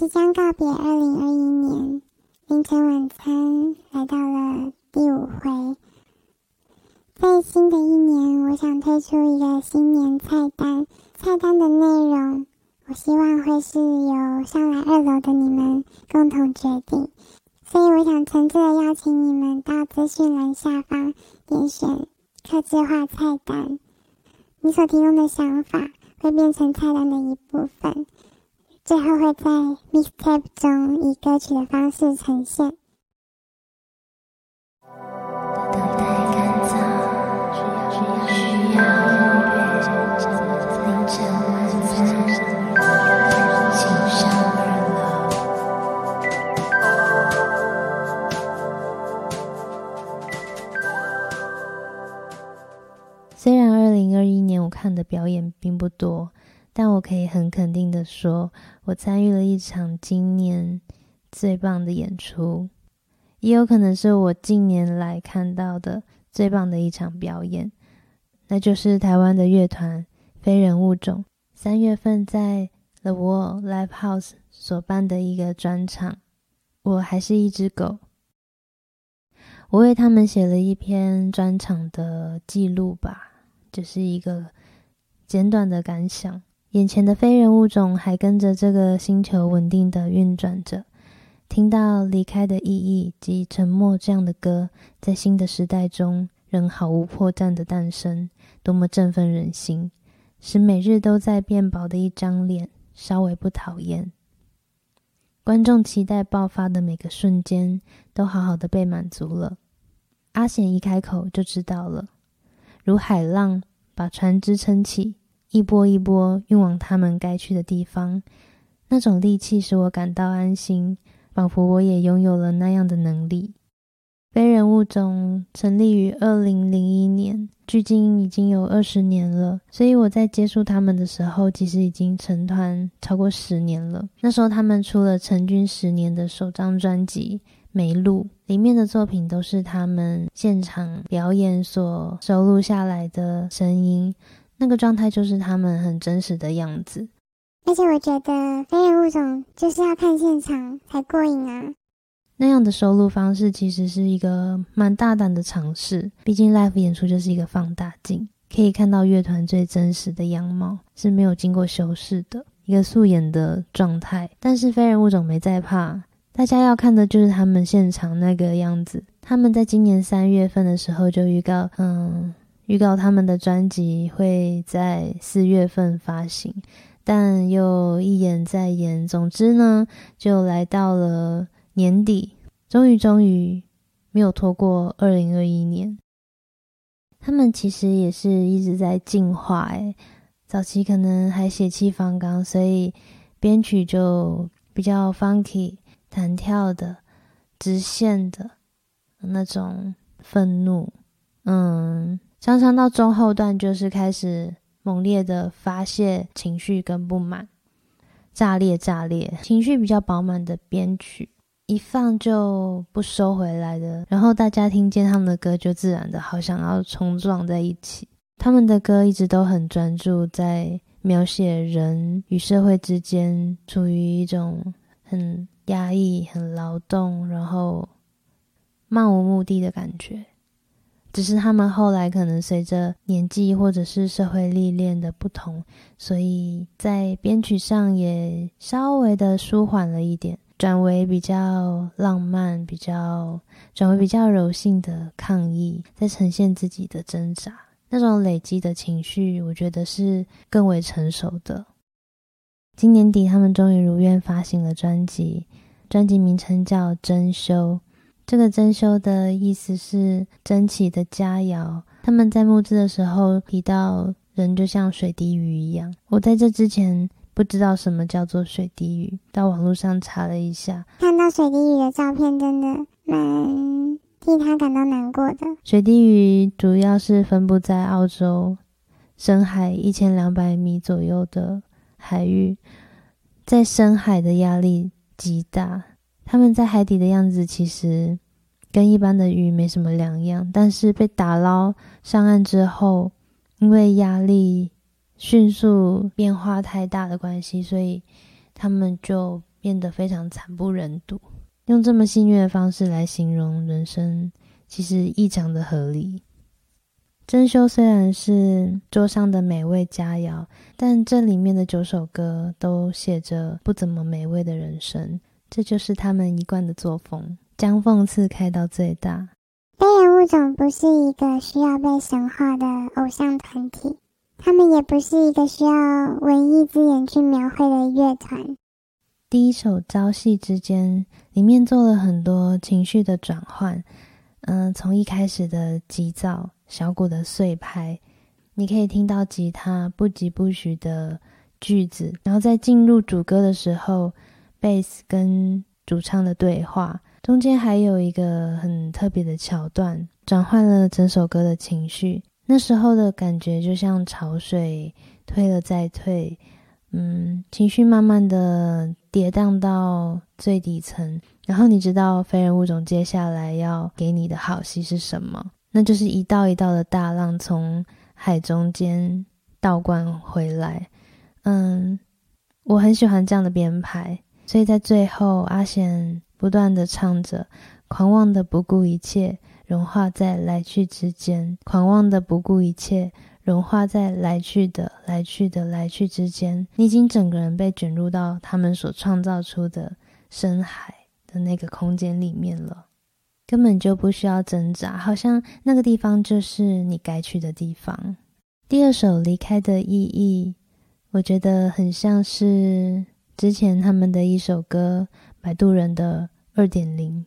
即将告别二零二一年，凌晨晚餐来到了第五回。在新的一年，我想推出一个新年菜单。菜单的内容，我希望会是由上来二楼的你们共同决定。所以，我想诚挚的邀请你们到资讯栏下方点选“客制化菜单”。你所提供的想法会变成菜单的一部分，最后会在 mixtape 中以歌曲的方式呈现。虽然二零二一年我看的表演并不多，但我可以很肯定的说，我参与了一场今年最棒的演出，也有可能是我近年来看到的最棒的一场表演，那就是台湾的乐团非人物种三月份在 The Wall Live House 所办的一个专场。我还是一只狗，我为他们写了一篇专场的记录吧。只是一个简短的感想。眼前的非人物种还跟着这个星球稳定的运转着。听到离开的意义及沉默这样的歌，在新的时代中仍毫无破绽的诞生，多么振奋人心！使每日都在变薄的一张脸稍微不讨厌。观众期待爆发的每个瞬间，都好好的被满足了。阿贤一开口就知道了。如海浪把船只撑起，一波一波运往他们该去的地方。那种力气使我感到安心，仿佛我也拥有了那样的能力。非人物种成立于二零零一年，距今已经有二十年了。所以我在接触他们的时候，其实已经成团超过十年了。那时候他们出了成军十年的首张专辑。没录里面的作品都是他们现场表演所收录下来的声音，那个状态就是他们很真实的样子。而且我觉得非人物种就是要看现场才过瘾啊。那样的收录方式其实是一个蛮大胆的尝试，毕竟 live 演出就是一个放大镜，可以看到乐团最真实的样貌，是没有经过修饰的一个素颜的状态。但是非人物种没在怕。大家要看的就是他们现场那个样子。他们在今年三月份的时候就预告，嗯，预告他们的专辑会在四月份发行，但又一延再延。总之呢，就来到了年底，终于终于没有拖过二零二一年。他们其实也是一直在进化，诶早期可能还血气方刚，所以编曲就比较 funky。弹跳的、直线的那种愤怒，嗯，常常到中后段就是开始猛烈的发泄情绪跟不满，炸裂炸裂，情绪比较饱满的编曲，一放就不收回来的，然后大家听见他们的歌就自然的好想要冲撞在一起。他们的歌一直都很专注在描写人与社会之间处于一种很。压抑、很劳动，然后漫无目的的感觉。只是他们后来可能随着年纪或者是社会历练的不同，所以在编曲上也稍微的舒缓了一点，转为比较浪漫、比较转为比较柔性的抗议，在呈现自己的挣扎。那种累积的情绪，我觉得是更为成熟的。今年底，他们终于如愿发行了专辑，专辑名称叫《珍馐》。这个“珍馐”的意思是珍奇的佳肴。他们在募资的时候提到，人就像水滴鱼一样。我在这之前不知道什么叫做水滴鱼，到网络上查了一下，看到水滴鱼的照片，真的蛮替他感到难过的。水滴鱼主要是分布在澳洲深海一千两百米左右的。海域在深海的压力极大，他们在海底的样子其实跟一般的鱼没什么两样，但是被打捞上岸之后，因为压力迅速变化太大的关系，所以他们就变得非常惨不忍睹。用这么戏谑的方式来形容人生，其实异常的合理。珍馐虽然是桌上的美味佳肴，但这里面的九首歌都写着不怎么美味的人生。这就是他们一贯的作风，将讽刺开到最大。飞人物种不是一个需要被神化的偶像团体，他们也不是一个需要文艺字眼去描绘的乐团。第一首《朝夕之间》里面做了很多情绪的转换，嗯，从一开始的急躁。小鼓的碎拍，你可以听到吉他不疾不徐的句子，然后在进入主歌的时候，贝斯跟主唱的对话，中间还有一个很特别的桥段，转换了整首歌的情绪。那时候的感觉就像潮水退了再退，嗯，情绪慢慢的跌宕到最底层，然后你知道非人物种接下来要给你的好戏是什么？那就是一道一道的大浪从海中间倒灌回来，嗯，我很喜欢这样的编排，所以在最后，阿贤不断的唱着，狂妄的不顾一切，融化在来去之间，狂妄的不顾一切，融化在来去的来去的来去之间，你已经整个人被卷入到他们所创造出的深海的那个空间里面了。根本就不需要挣扎，好像那个地方就是你该去的地方。第二首《离开的意义》，我觉得很像是之前他们的一首歌《摆渡人》的二点零，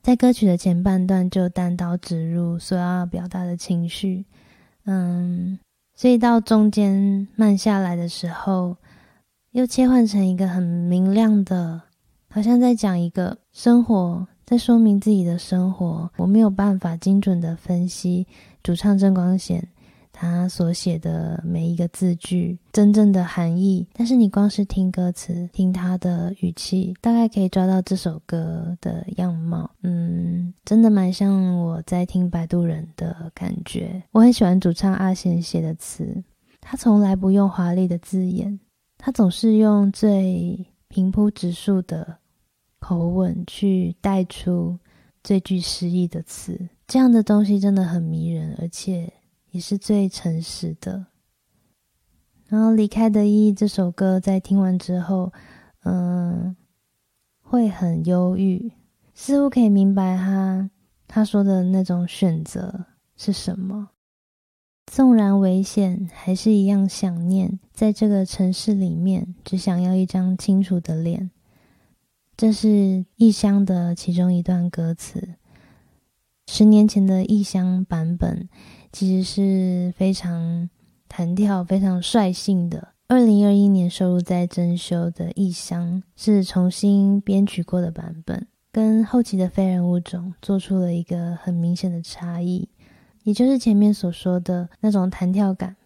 在歌曲的前半段就单刀直入所要表达的情绪，嗯，所以到中间慢下来的时候，又切换成一个很明亮的，好像在讲一个生活。在说明自己的生活，我没有办法精准的分析主唱郑光显他所写的每一个字句真正的含义，但是你光是听歌词，听他的语气，大概可以抓到这首歌的样貌。嗯，真的蛮像我在听《摆渡人》的感觉。我很喜欢主唱阿贤写的词，他从来不用华丽的字眼，他总是用最平铺直述的。口吻去带出最具诗意的词，这样的东西真的很迷人，而且也是最诚实的。然后离开的意义这首歌，在听完之后，嗯，会很忧郁，似乎可以明白他他说的那种选择是什么。纵然危险，还是一样想念，在这个城市里面，只想要一张清楚的脸。这是《异乡》的其中一段歌词。十年前的《异乡》版本其实是非常弹跳、非常率性的。二零二一年收录在珍馐的《异乡》是重新编曲过的版本，跟后期的《非人物种》做出了一个很明显的差异，也就是前面所说的那种弹跳感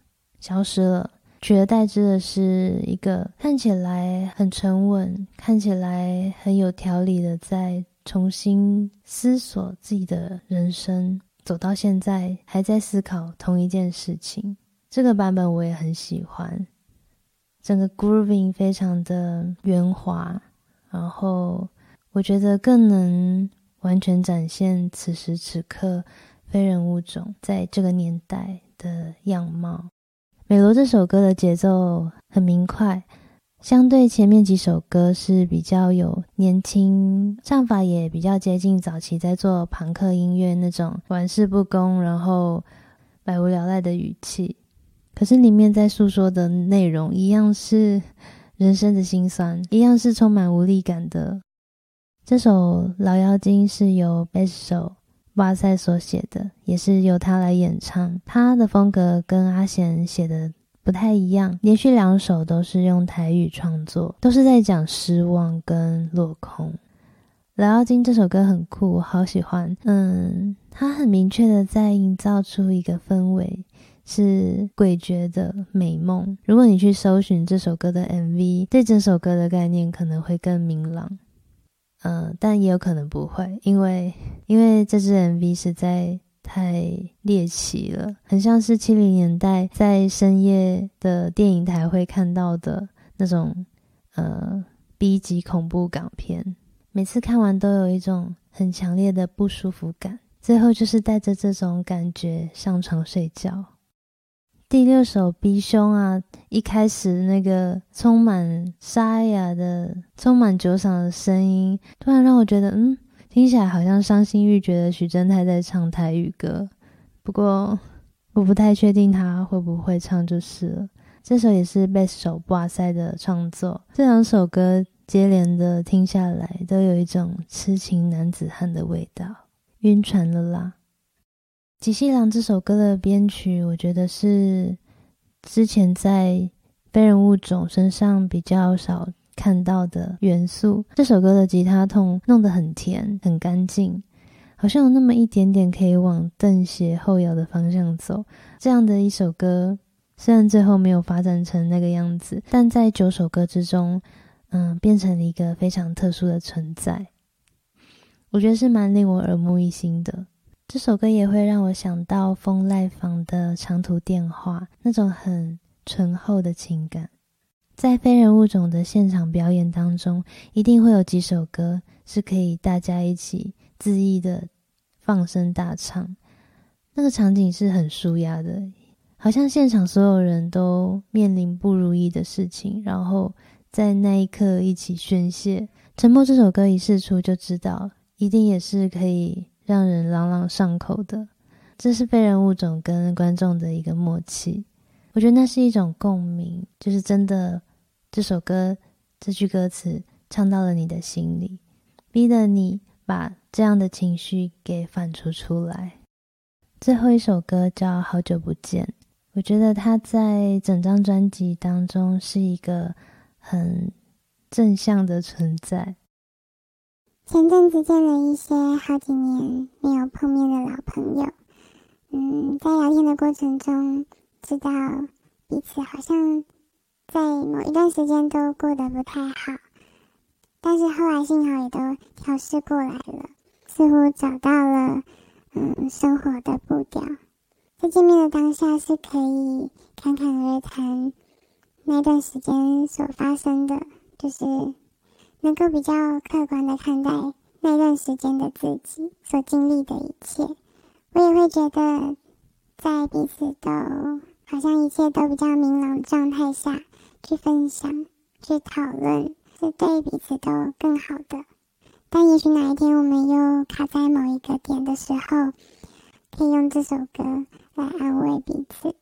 消失了。取而代之的是一个看起来很沉稳、看起来很有条理的，在重新思索自己的人生，走到现在还在思考同一件事情。这个版本我也很喜欢，整个 grooving 非常的圆滑，然后我觉得更能完全展现此时此刻非人物种在这个年代的样貌。美罗这首歌的节奏很明快，相对前面几首歌是比较有年轻唱法，也比较接近早期在做朋克音乐那种玩世不恭，然后百无聊赖的语气。可是里面在诉说的内容一样是人生的辛酸，一样是充满无力感的。这首《老妖精》是由贝斯手。哇塞所写的也是由他来演唱，他的风格跟阿贤写的不太一样。连续两首都是用台语创作，都是在讲失望跟落空。老妖精这首歌很酷，好喜欢。嗯，它很明确的在营造出一个氛围，是诡谲的美梦。如果你去搜寻这首歌的 MV，对整首歌的概念可能会更明朗。嗯，但也有可能不会，因为因为这支 MV 实在太猎奇了，很像是七零年代在深夜的电影台会看到的那种呃 B 级恐怖港片，每次看完都有一种很强烈的不舒服感，最后就是带着这种感觉上床睡觉。第六首《逼凶》啊，一开始那个充满沙哑的、充满酒嗓的声音，突然让我觉得，嗯，听起来好像伤心欲绝的许正泰在唱台语歌。不过，我不太确定他会不会唱，就是了。这首也是贝斯手布塞的创作。这两首歌接连的听下来，都有一种痴情男子汉的味道。晕船了啦！吉西郎这首歌的编曲，我觉得是之前在非人物种身上比较少看到的元素。这首歌的吉他痛弄得很甜，很干净，好像有那么一点点可以往邓邪后摇的方向走。这样的一首歌，虽然最后没有发展成那个样子，但在九首歌之中，嗯，变成了一个非常特殊的存在。我觉得是蛮令我耳目一新的。这首歌也会让我想到风赖坊的长途电话，那种很醇厚的情感。在非人物种的现场表演当中，一定会有几首歌是可以大家一起恣意的放声大唱。那个场景是很舒压的，好像现场所有人都面临不如意的事情，然后在那一刻一起宣泄。《沉默》这首歌一试出就知道，一定也是可以。让人朗朗上口的，这是非人物种跟观众的一个默契。我觉得那是一种共鸣，就是真的这首歌这句歌词唱到了你的心里，逼得你把这样的情绪给反刍出来。最后一首歌叫《好久不见》，我觉得它在整张专辑当中是一个很正向的存在。前阵子见了一些好几年没有碰面的老朋友，嗯，在聊天的过程中，知道彼此好像在某一段时间都过得不太好，但是后来幸好也都调试过来了，似乎找到了嗯生活的步调。在见面的当下是可以侃侃而谈那段时间所发生的，就是。能够比较客观的看待那段时间的自己所经历的一切，我也会觉得，在彼此都好像一切都比较明朗状态下去分享、去讨论，是对彼此都更好的。但也许哪一天我们又卡在某一个点的时候，可以用这首歌来安慰彼此。